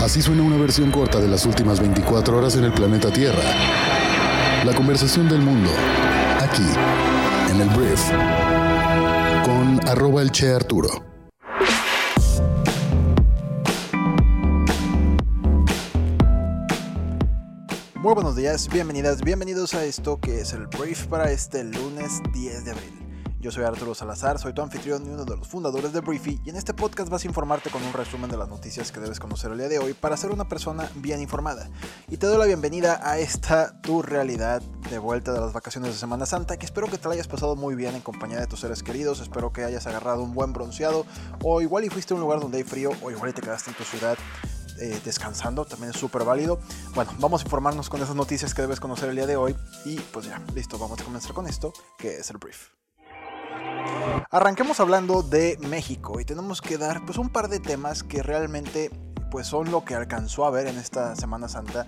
Así suena una versión corta de las últimas 24 horas en el planeta Tierra. La conversación del mundo, aquí, en el Brief, con arroba el Che Arturo. Muy buenos días, bienvenidas, bienvenidos a esto que es el Brief para este lunes 10 de abril. Yo soy Arturo Salazar, soy tu anfitrión y uno de los fundadores de Briefy y en este podcast vas a informarte con un resumen de las noticias que debes conocer el día de hoy para ser una persona bien informada. Y te doy la bienvenida a esta tu realidad de vuelta de las vacaciones de Semana Santa que espero que te la hayas pasado muy bien en compañía de tus seres queridos, espero que hayas agarrado un buen bronceado o igual y fuiste a un lugar donde hay frío o igual y te quedaste en tu ciudad eh, descansando, también es súper válido. Bueno, vamos a informarnos con esas noticias que debes conocer el día de hoy y pues ya, listo, vamos a comenzar con esto, que es el brief. Arranquemos hablando de México y tenemos que dar pues un par de temas que realmente pues son lo que alcanzó a ver en esta Semana Santa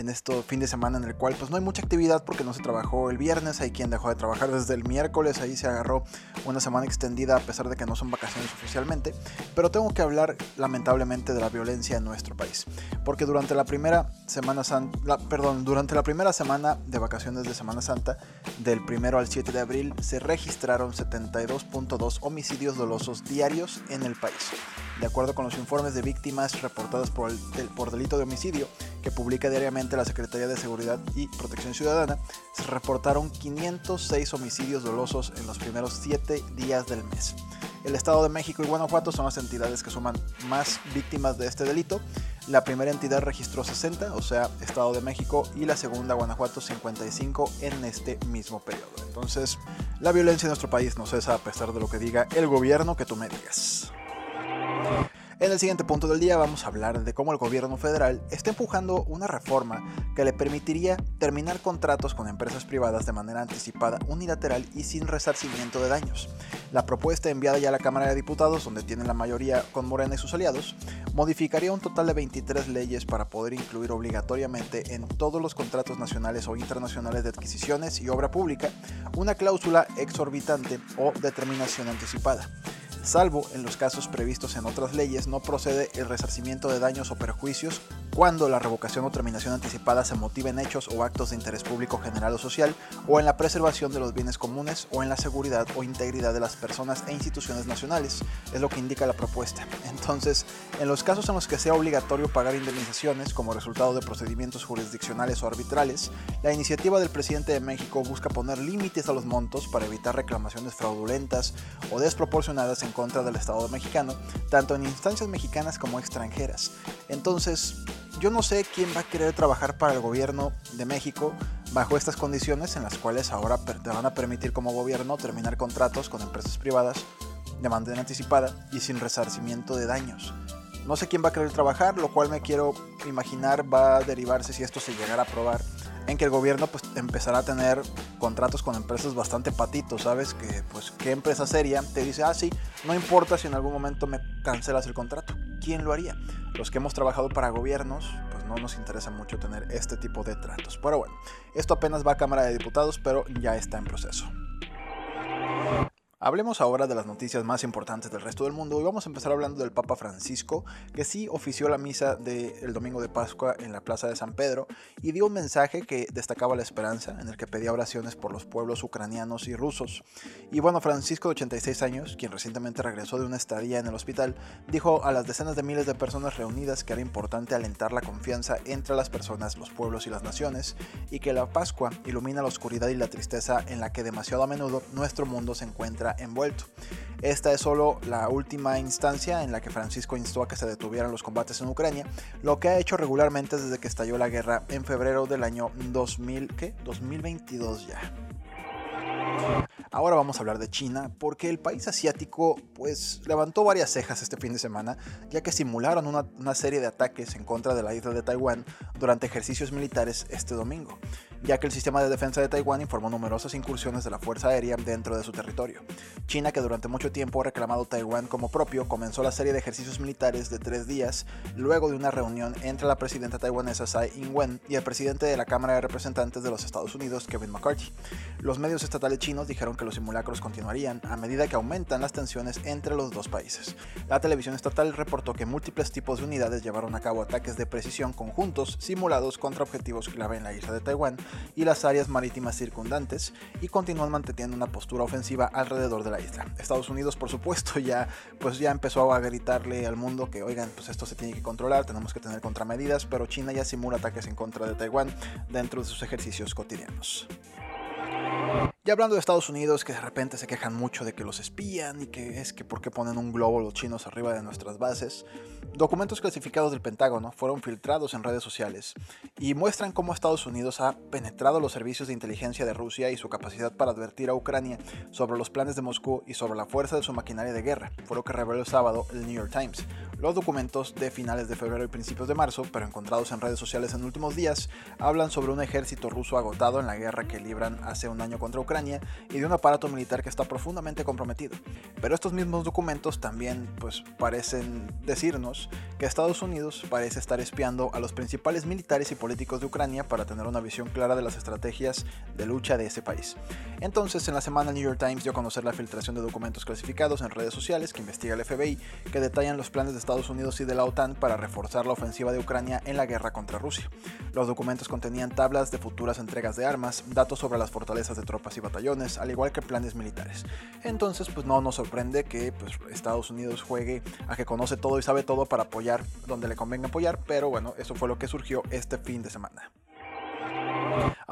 en este fin de semana en el cual pues no hay mucha actividad porque no se trabajó el viernes, hay quien dejó de trabajar desde el miércoles, ahí se agarró una semana extendida a pesar de que no son vacaciones oficialmente, pero tengo que hablar lamentablemente de la violencia en nuestro país, porque durante la primera semana durante la primera semana de vacaciones de Semana Santa, del primero al 7 de abril, se registraron 72.2 homicidios dolosos diarios en el país. De acuerdo con los informes de víctimas reportadas por, el, por delito de homicidio que publica diariamente la Secretaría de Seguridad y Protección Ciudadana, se reportaron 506 homicidios dolosos en los primeros 7 días del mes. El Estado de México y Guanajuato son las entidades que suman más víctimas de este delito. La primera entidad registró 60, o sea, Estado de México, y la segunda, Guanajuato, 55 en este mismo periodo. Entonces, la violencia en nuestro país no cesa a pesar de lo que diga el gobierno que tú me digas. En el siguiente punto del día vamos a hablar de cómo el gobierno federal está empujando una reforma que le permitiría terminar contratos con empresas privadas de manera anticipada, unilateral y sin resarcimiento de daños. La propuesta enviada ya a la Cámara de Diputados, donde tienen la mayoría con Morena y sus aliados, modificaría un total de 23 leyes para poder incluir obligatoriamente en todos los contratos nacionales o internacionales de adquisiciones y obra pública una cláusula exorbitante o determinación anticipada. Salvo en los casos previstos en otras leyes, no procede el resarcimiento de daños o perjuicios cuando la revocación o terminación anticipada se motive en hechos o actos de interés público general o social, o en la preservación de los bienes comunes, o en la seguridad o integridad de las personas e instituciones nacionales, es lo que indica la propuesta. Entonces, en los casos en los que sea obligatorio pagar indemnizaciones como resultado de procedimientos jurisdiccionales o arbitrales, la iniciativa del presidente de México busca poner límites a los montos para evitar reclamaciones fraudulentas o desproporcionadas en contra del Estado mexicano, tanto en instancias mexicanas como extranjeras. Entonces, yo no sé quién va a querer trabajar para el gobierno de México bajo estas condiciones en las cuales ahora te van a permitir como gobierno terminar contratos con empresas privadas de manera anticipada y sin resarcimiento de daños. No sé quién va a querer trabajar, lo cual me quiero imaginar va a derivarse si esto se llegara a aprobar en que el gobierno pues empezará a tener contratos con empresas bastante patitos, ¿sabes? Que pues qué empresa seria te dice, ah sí, no importa si en algún momento me cancelas el contrato. ¿Quién lo haría? Los que hemos trabajado para gobiernos, pues no nos interesa mucho tener este tipo de tratos. Pero bueno, esto apenas va a Cámara de Diputados, pero ya está en proceso. Hablemos ahora de las noticias más importantes del resto del mundo y vamos a empezar hablando del Papa Francisco, que sí ofició la misa del domingo de Pascua en la Plaza de San Pedro y dio un mensaje que destacaba la esperanza, en el que pedía oraciones por los pueblos ucranianos y rusos. Y bueno, Francisco de 86 años, quien recientemente regresó de una estadía en el hospital, dijo a las decenas de miles de personas reunidas que era importante alentar la confianza entre las personas, los pueblos y las naciones, y que la Pascua ilumina la oscuridad y la tristeza en la que demasiado a menudo nuestro mundo se encuentra envuelto. Esta es solo la última instancia en la que Francisco instó a que se detuvieran los combates en Ucrania, lo que ha hecho regularmente desde que estalló la guerra en febrero del año 2000, ¿qué? 2022 ya. Ahora vamos a hablar de China, porque el país asiático pues levantó varias cejas este fin de semana, ya que simularon una, serie de ataques en contra de la isla de Taiwán durante ejercicios militares este domingo. Ya que el sistema de defensa de Taiwán informó numerosas incursiones de la Fuerza Aérea dentro de su territorio. China, que durante mucho tiempo ha reclamado Taiwán como propio, comenzó la serie de ejercicios militares de tres días luego de una reunión entre la presidenta taiwanesa Tsai Ing-wen y el presidente de la Cámara de Representantes de los Estados Unidos, Kevin McCarthy. Los medios estatales chinos dijeron que los simulacros continuarían a medida que aumentan las tensiones entre los dos países. La televisión estatal reportó que múltiples tipos de unidades llevaron a cabo ataques de precisión conjuntos simulados contra objetivos clave en la isla de Taiwán y las áreas marítimas circundantes y continúan manteniendo una postura ofensiva alrededor de la isla. Estados Unidos, por supuesto, ya pues ya empezó a gritarle al mundo que oigan, pues esto se tiene que controlar, tenemos que tener contramedidas, pero China ya simula ataques en contra de Taiwán dentro de sus ejercicios cotidianos. Y hablando de Estados Unidos, que de repente se quejan mucho de que los espían y que es que por qué ponen un globo los chinos arriba de nuestras bases, documentos clasificados del Pentágono fueron filtrados en redes sociales y muestran cómo Estados Unidos ha penetrado los servicios de inteligencia de Rusia y su capacidad para advertir a Ucrania sobre los planes de Moscú y sobre la fuerza de su maquinaria de guerra, fue lo que reveló el sábado el New York Times. Los documentos de finales de febrero y principios de marzo, pero encontrados en redes sociales en últimos días, hablan sobre un ejército ruso agotado en la guerra que libran hace un año contra Ucrania y de un aparato militar que está profundamente comprometido. Pero estos mismos documentos también pues parecen decirnos que Estados Unidos parece estar espiando a los principales militares y políticos de Ucrania para tener una visión clara de las estrategias de lucha de ese país. Entonces, en la semana New York Times dio a conocer la filtración de documentos clasificados en redes sociales que investiga el FBI que detallan los planes de Estados Unidos y de la OTAN para reforzar la ofensiva de Ucrania en la guerra contra Rusia. Los documentos contenían tablas de futuras entregas de armas, datos sobre las fortalezas de tropas batallones, al igual que planes militares. Entonces, pues no nos sorprende que pues, Estados Unidos juegue a que conoce todo y sabe todo para apoyar donde le convenga apoyar, pero bueno, eso fue lo que surgió este fin de semana.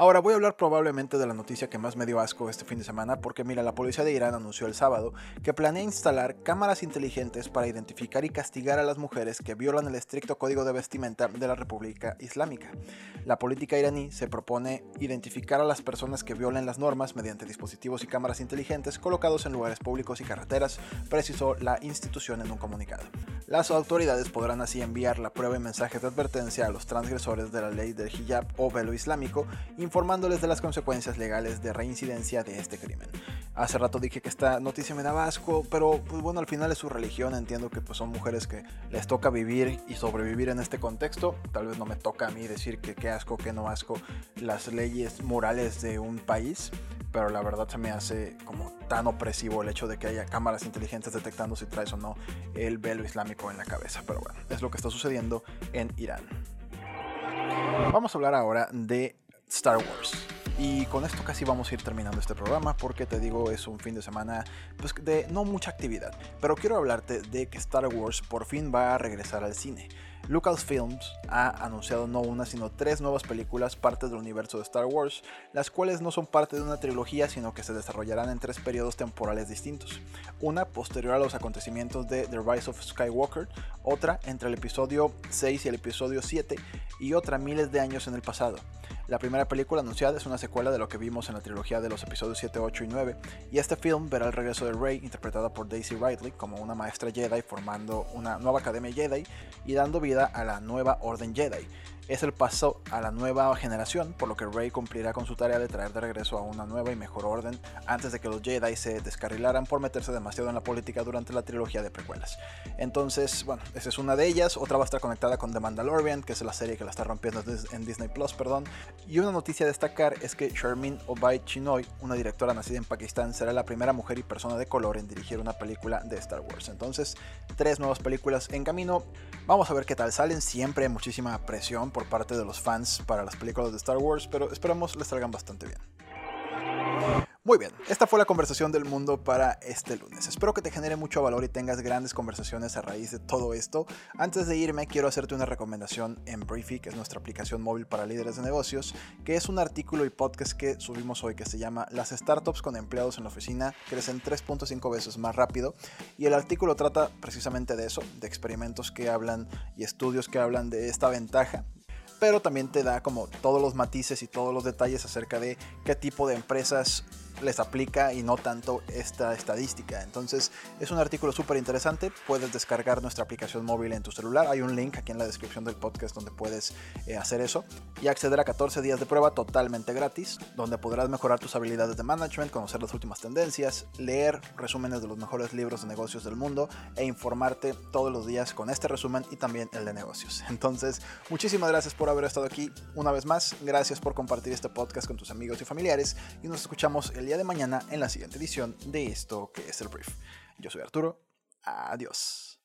Ahora voy a hablar probablemente de la noticia que más me dio asco este fin de semana porque mira, la policía de Irán anunció el sábado que planea instalar cámaras inteligentes para identificar y castigar a las mujeres que violan el estricto código de vestimenta de la República Islámica. La política iraní se propone identificar a las personas que violen las normas mediante dispositivos y cámaras inteligentes colocados en lugares públicos y carreteras, precisó la institución en un comunicado. Las autoridades podrán así enviar la prueba y mensajes de advertencia a los transgresores de la ley del hijab o velo islámico, informándoles de las consecuencias legales de reincidencia de este crimen. Hace rato dije que esta noticia me daba asco, pero pues bueno, al final es su religión, entiendo que pues son mujeres que les toca vivir y sobrevivir en este contexto, tal vez no me toca a mí decir que qué asco, qué no asco las leyes morales de un país, pero la verdad se me hace como tan opresivo el hecho de que haya cámaras inteligentes detectando si traes o no el velo islámico en la cabeza, pero bueno, es lo que está sucediendo en Irán. Vamos a hablar ahora de Star Wars. Y con esto casi vamos a ir terminando este programa porque te digo es un fin de semana pues, de no mucha actividad. Pero quiero hablarte de que Star Wars por fin va a regresar al cine. Lucasfilms ha anunciado no una sino tres nuevas películas parte del universo de Star Wars, las cuales no son parte de una trilogía sino que se desarrollarán en tres periodos temporales distintos. Una posterior a los acontecimientos de The Rise of Skywalker, otra entre el episodio 6 y el episodio 7 y otra miles de años en el pasado. La primera película anunciada es una secuela de lo que vimos en la trilogía de los episodios 7, 8 y 9, y este film verá el regreso de Rey, interpretada por Daisy Ridley, como una maestra Jedi formando una nueva academia Jedi y dando vida a la nueva Orden Jedi es el paso a la nueva generación, por lo que Rey cumplirá con su tarea de traer de regreso a una nueva y mejor orden antes de que los Jedi se descarrilaran por meterse demasiado en la política durante la trilogía de precuelas. Entonces, bueno, esa es una de ellas, otra va a estar conectada con The Mandalorian, que es la serie que la está rompiendo en Disney Plus, perdón. Y una noticia a destacar es que Sharmin Obaid Chinoy, una directora nacida en Pakistán, será la primera mujer y persona de color en dirigir una película de Star Wars. Entonces, tres nuevas películas en camino. Vamos a ver qué tal salen. Siempre hay muchísima presión por parte de los fans para las películas de Star Wars, pero esperamos les salgan bastante bien. Muy bien, esta fue la conversación del mundo para este lunes. Espero que te genere mucho valor y tengas grandes conversaciones a raíz de todo esto. Antes de irme, quiero hacerte una recomendación en Briefy, que es nuestra aplicación móvil para líderes de negocios, que es un artículo y podcast que subimos hoy que se llama Las startups con empleados en la oficina crecen 3.5 veces más rápido. Y el artículo trata precisamente de eso, de experimentos que hablan y estudios que hablan de esta ventaja pero también te da como todos los matices y todos los detalles acerca de qué tipo de empresas les aplica y no tanto esta estadística. Entonces es un artículo súper interesante. Puedes descargar nuestra aplicación móvil en tu celular. Hay un link aquí en la descripción del podcast donde puedes eh, hacer eso y acceder a 14 días de prueba totalmente gratis, donde podrás mejorar tus habilidades de management, conocer las últimas tendencias, leer resúmenes de los mejores libros de negocios del mundo e informarte todos los días con este resumen y también el de negocios. Entonces, muchísimas gracias por haber estado aquí una vez más. Gracias por compartir este podcast con tus amigos y familiares y nos escuchamos el de mañana en la siguiente edición de esto que es el brief. Yo soy Arturo. Adiós.